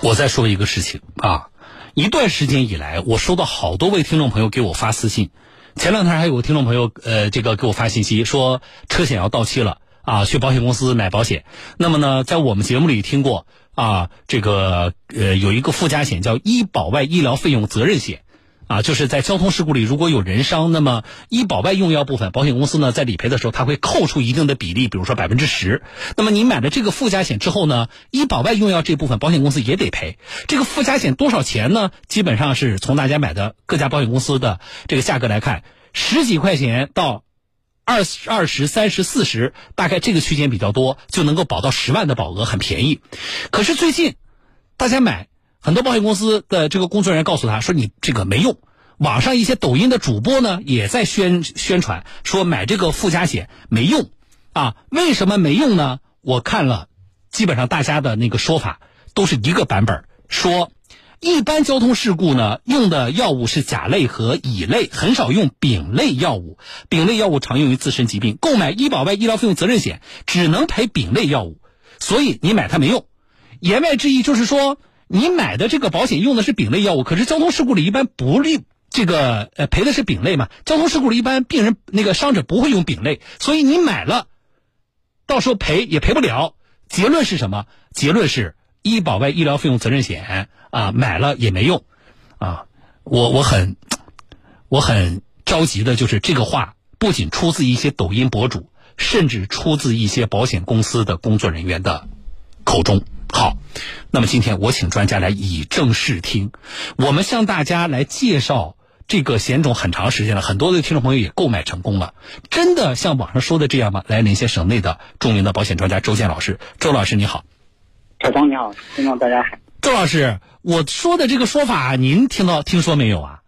我再说一个事情啊，一段时间以来，我收到好多位听众朋友给我发私信，前两天还有个听众朋友呃，这个给我发信息说车险要到期了啊，去保险公司买保险。那么呢，在我们节目里听过啊，这个呃有一个附加险叫医保外医疗费用责任险。啊，就是在交通事故里，如果有人伤，那么医保外用药部分，保险公司呢在理赔的时候，它会扣除一定的比例，比如说百分之十。那么你买了这个附加险之后呢，医保外用药这部分，保险公司也得赔。这个附加险多少钱呢？基本上是从大家买的各家保险公司的这个价格来看，十几块钱到二二十三十四十，大概这个区间比较多，就能够保到十万的保额，很便宜。可是最近大家买。很多保险公司的这个工作人员告诉他说：“你这个没用。”网上一些抖音的主播呢，也在宣宣传说买这个附加险没用啊？为什么没用呢？我看了，基本上大家的那个说法都是一个版本，说一般交通事故呢用的药物是甲类和乙类，很少用丙类药物。丙类药物常用于自身疾病，购买医保外医疗费用责任险只能赔丙类药物，所以你买它没用。言外之意就是说。你买的这个保险用的是丙类药物，可是交通事故里一般不利这个呃赔的是丙类嘛？交通事故里一般病人那个伤者不会用丙类，所以你买了，到时候赔也赔不了。结论是什么？结论是医保外医疗费用责任险啊，买了也没用啊。我我很我很着急的就是这个话不仅出自一些抖音博主，甚至出自一些保险公司的工作人员的口中。好，那么今天我请专家来以正视听，我们向大家来介绍这个险种很长时间了，很多的听众朋友也购买成功了，真的像网上说的这样吗？来连线省内的著名的保险专家周建老师，周老师你好，小张你好，听众大家好，周老师，我说的这个说法您听到听说没有啊？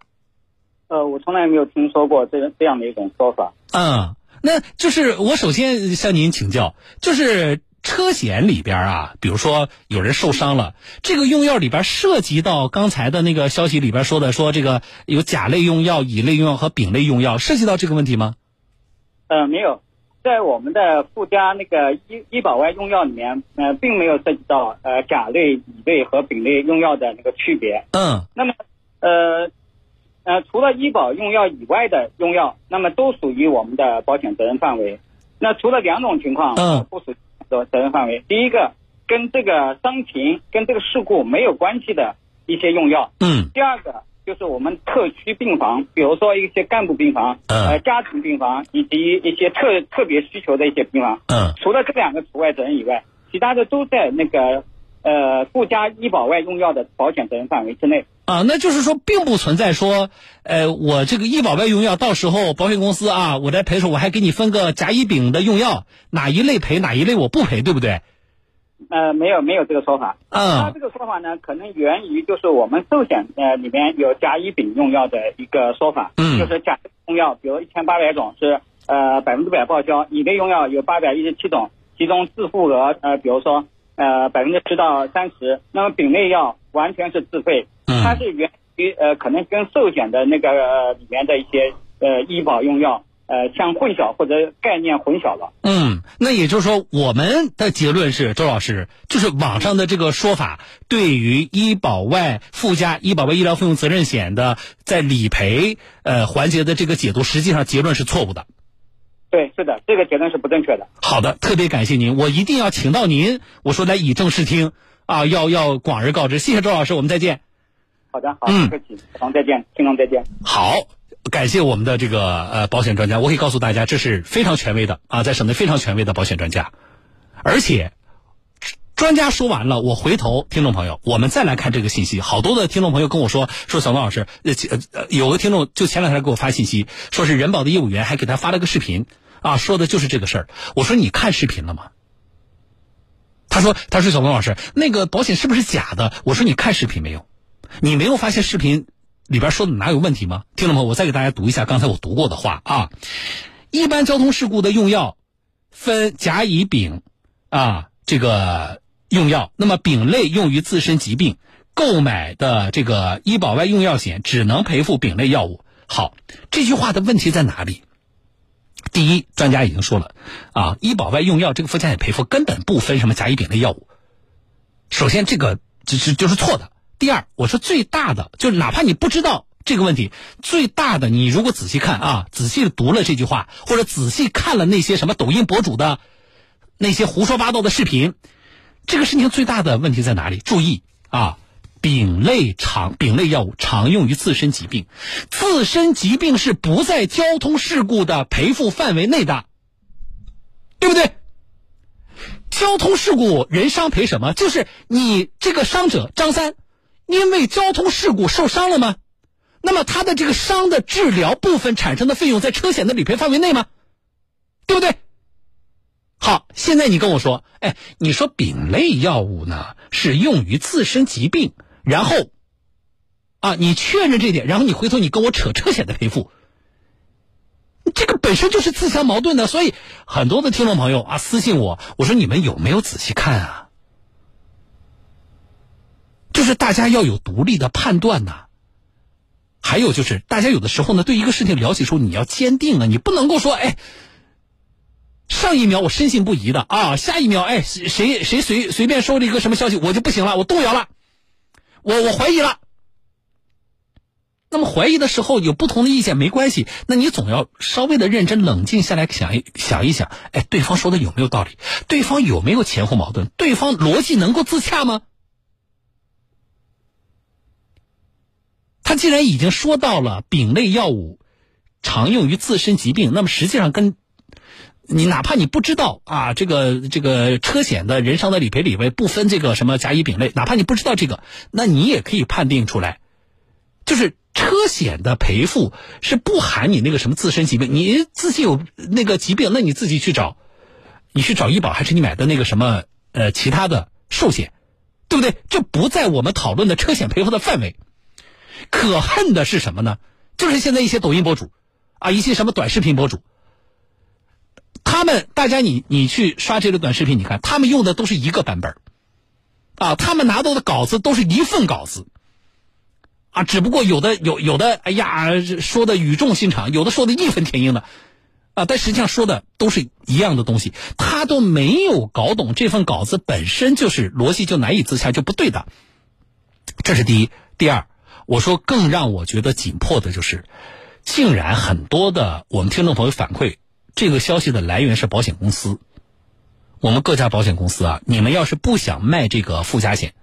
呃，我从来没有听说过这这样的一种说法。嗯，那就是我首先向您请教，就是。车险里边啊，比如说有人受伤了，这个用药里边涉及到刚才的那个消息里边说的，说这个有甲类用药、乙类用药和丙类用药，涉及到这个问题吗？呃，没有，在我们的附加那个医医保外用药里面，呃，并没有涉及到呃甲类、乙类和丙类用药的那个区别。嗯。那么，呃，呃，除了医保用药以外的用药，那么都属于我们的保险责任范围。那除了两种情况，嗯，不属。的责任范围，第一个跟这个伤情、跟这个事故没有关系的一些用药，嗯，第二个就是我们特区病房，比如说一些干部病房，呃，家庭病房以及一些特特别需求的一些病房，嗯，除了这两个除外责任以外，其他的都在那个呃附加医保外用药的保险责任范围之内。啊，那就是说，并不存在说，呃，我这个医保外用药，到时候保险公司啊，我在赔的时候，我还给你分个甲乙丙的用药，哪一类赔，哪一类我不赔，对不对？呃，没有，没有这个说法。嗯。他这个说法呢，可能源于就是我们寿险呃里面有甲乙丙用药的一个说法。嗯。就是甲用药，比如一千八百种是呃百分之百报销，乙类用药有八百一十七种，其中自付额呃比如说呃百分之十到三十，那么丙类药完全是自费。它是源于呃，可能跟寿险的那个里面的一些呃医保用药呃相混淆或者概念混淆了。嗯，那也就是说，我们的结论是，周老师，就是网上的这个说法，对于医保外附加医保外医疗费用责任险的在理赔呃环节的这个解读，实际上结论是错误的。对，是的，这个结论是不正确的。好的，特别感谢您，我一定要请到您，我说来以正视听啊，要要广而告之。谢谢周老师，我们再见。好的，好，不客气，好，再见，听众再见。好，感谢我们的这个呃保险专家，我可以告诉大家，这是非常权威的啊，在省内非常权威的保险专家。而且，专家说完了，我回头听众朋友，我们再来看这个信息。好多的听众朋友跟我说，说小东老师，呃呃，有个听众就前两天给我发信息，说是人保的业务员还给他发了个视频啊，说的就是这个事儿。我说你看视频了吗？他说他说小东老师，那个保险是不是假的？我说你看视频没有？你没有发现视频里边说的哪有问题吗？听了吗，我再给大家读一下刚才我读过的话啊。一般交通事故的用药分甲、乙、丙啊，这个用药。那么丙类用于自身疾病，购买的这个医保外用药险只能赔付丙类药物。好，这句话的问题在哪里？第一，专家已经说了啊，医保外用药这个附加险赔付根本不分什么甲、乙、丙类药物。首先，这个。就是就是错的。第二，我说最大的，就是哪怕你不知道这个问题，最大的，你如果仔细看啊，仔细读了这句话，或者仔细看了那些什么抖音博主的那些胡说八道的视频，这个事情最大的问题在哪里？注意啊，丙类常丙类药物常用于自身疾病，自身疾病是不在交通事故的赔付范围内的，对不对？交通事故人伤赔什么？就是你这个伤者张三。因为交通事故受伤了吗？那么他的这个伤的治疗部分产生的费用在车险的理赔范围内吗？对不对？好，现在你跟我说，哎，你说丙类药物呢是用于自身疾病，然后啊，你确认这点，然后你回头你跟我扯车险的赔付，这个本身就是自相矛盾的。所以很多的听众朋友啊私信我，我说你们有没有仔细看啊？就是大家要有独立的判断呐，还有就是大家有的时候呢，对一个事情了解时候你要坚定啊，你不能够说哎，上一秒我深信不疑的啊，下一秒哎谁谁谁随随便说了一个什么消息我就不行了，我动摇了，我我怀疑了。那么怀疑的时候有不同的意见没关系，那你总要稍微的认真冷静下来想一想一想，哎，对方说的有没有道理？对方有没有前后矛盾？对方逻辑能够自洽吗？他既然已经说到了丙类药物常用于自身疾病，那么实际上跟你哪怕你不知道啊，这个这个车险的人伤的理赔理赔不分这个什么甲乙丙类，哪怕你不知道这个，那你也可以判定出来，就是车险的赔付是不含你那个什么自身疾病，你自己有那个疾病，那你自己去找，你去找医保还是你买的那个什么呃其他的寿险，对不对？这不在我们讨论的车险赔付的范围。可恨的是什么呢？就是现在一些抖音博主，啊，一些什么短视频博主，他们大家你你去刷这个短视频，你看他们用的都是一个版本啊，他们拿到的稿子都是一份稿子，啊，只不过有的有有的，哎呀，说的语重心长，有的说的义愤填膺的，啊，但实际上说的都是一样的东西，他都没有搞懂这份稿子本身就是逻辑就难以自洽就不对的，这是第一，第二。我说，更让我觉得紧迫的就是，竟然很多的我们听众朋友反馈，这个消息的来源是保险公司。我们各家保险公司啊，你们要是不想卖这个附加险，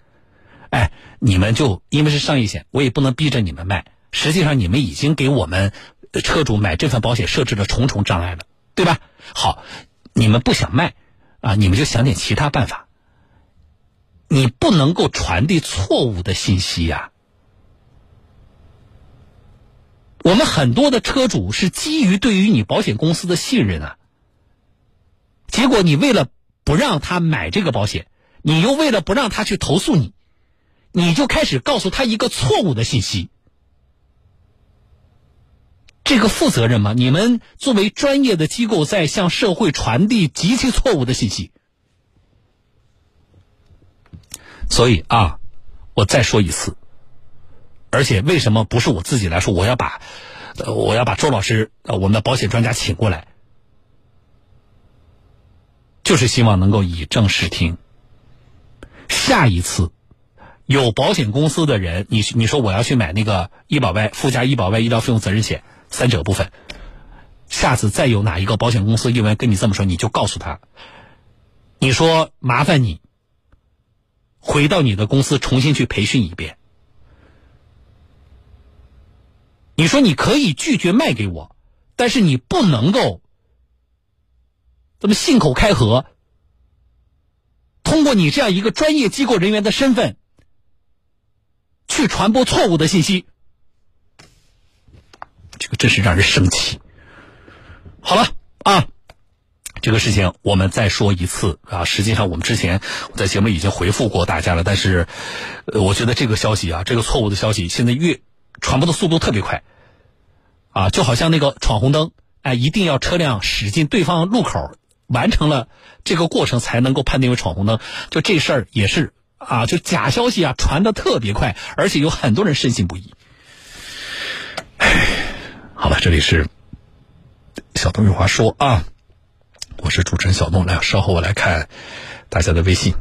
哎，你们就因为是商业险，我也不能逼着你们卖。实际上，你们已经给我们车主买这份保险设置了重重障碍了，对吧？好，你们不想卖啊，你们就想点其他办法。你不能够传递错误的信息呀。我们很多的车主是基于对于你保险公司的信任啊，结果你为了不让他买这个保险，你又为了不让他去投诉你，你就开始告诉他一个错误的信息，这个负责任吗？你们作为专业的机构在向社会传递极其错误的信息，所以啊，我再说一次。而且为什么不是我自己来说？我要把，我要把周老师，我们的保险专家请过来，就是希望能够以正视听。下一次有保险公司的人，你你说我要去买那个医保外附加医保外医疗费用责任险三者部分，下次再有哪一个保险公司因为跟你这么说，你就告诉他，你说麻烦你回到你的公司重新去培训一遍。你说你可以拒绝卖给我，但是你不能够这么信口开河，通过你这样一个专业机构人员的身份去传播错误的信息，这个真是让人生气。好了啊，这个事情我们再说一次啊。实际上，我们之前在节目已经回复过大家了，但是我觉得这个消息啊，这个错误的消息，现在越传播的速度特别快。啊，就好像那个闯红灯，哎，一定要车辆驶进对方路口，完成了这个过程才能够判定为闯红灯。就这事儿也是啊，就假消息啊传的特别快，而且有很多人深信不疑。唉，好吧，这里是小东有话说啊，我是主持人小东，来，稍后我来看大家的微信。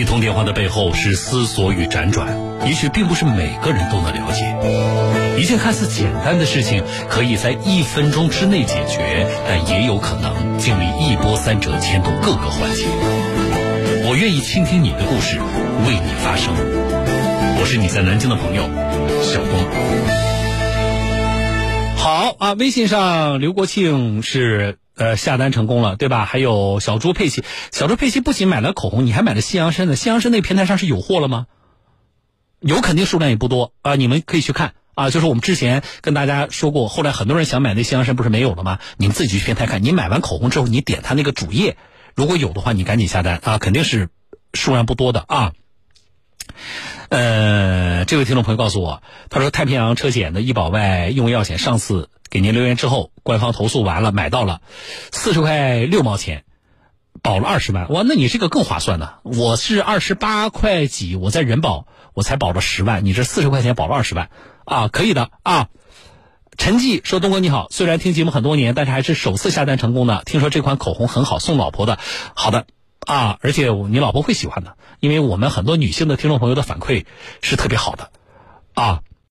一通电话的背后是思索与辗转，也许并不是每个人都能了解。一件看似简单的事情，可以在一分钟之内解决，但也有可能经历一波三折，牵动各个环节。我愿意倾听你的故事，为你发声。我是你在南京的朋友小东。好啊，微信上刘国庆是。呃，下单成功了，对吧？还有小猪佩奇，小猪佩奇不仅买了口红，你还买了西洋参的。西洋参那平台上是有货了吗？有，肯定数量也不多啊。你们可以去看啊，就是我们之前跟大家说过，后来很多人想买那西洋参，不是没有了吗？你们自己去平台看。你买完口红之后，你点它那个主页，如果有的话，你赶紧下单啊，肯定是数量不多的啊。呃，这位听众朋友告诉我，他说太平洋车险的医保外用药险上次给您留言之后，官方投诉完了，买到了，四十块六毛钱，保了二十万，哇，那你这个更划算呢。我是二十八块几，我在人保我才保了十万，你这四十块钱保了二十万，啊，可以的啊。陈记说：“东哥你好，虽然听节目很多年，但是还是首次下单成功的。听说这款口红很好，送老婆的，好的。”啊，而且你老婆会喜欢的，因为我们很多女性的听众朋友的反馈是特别好的，啊，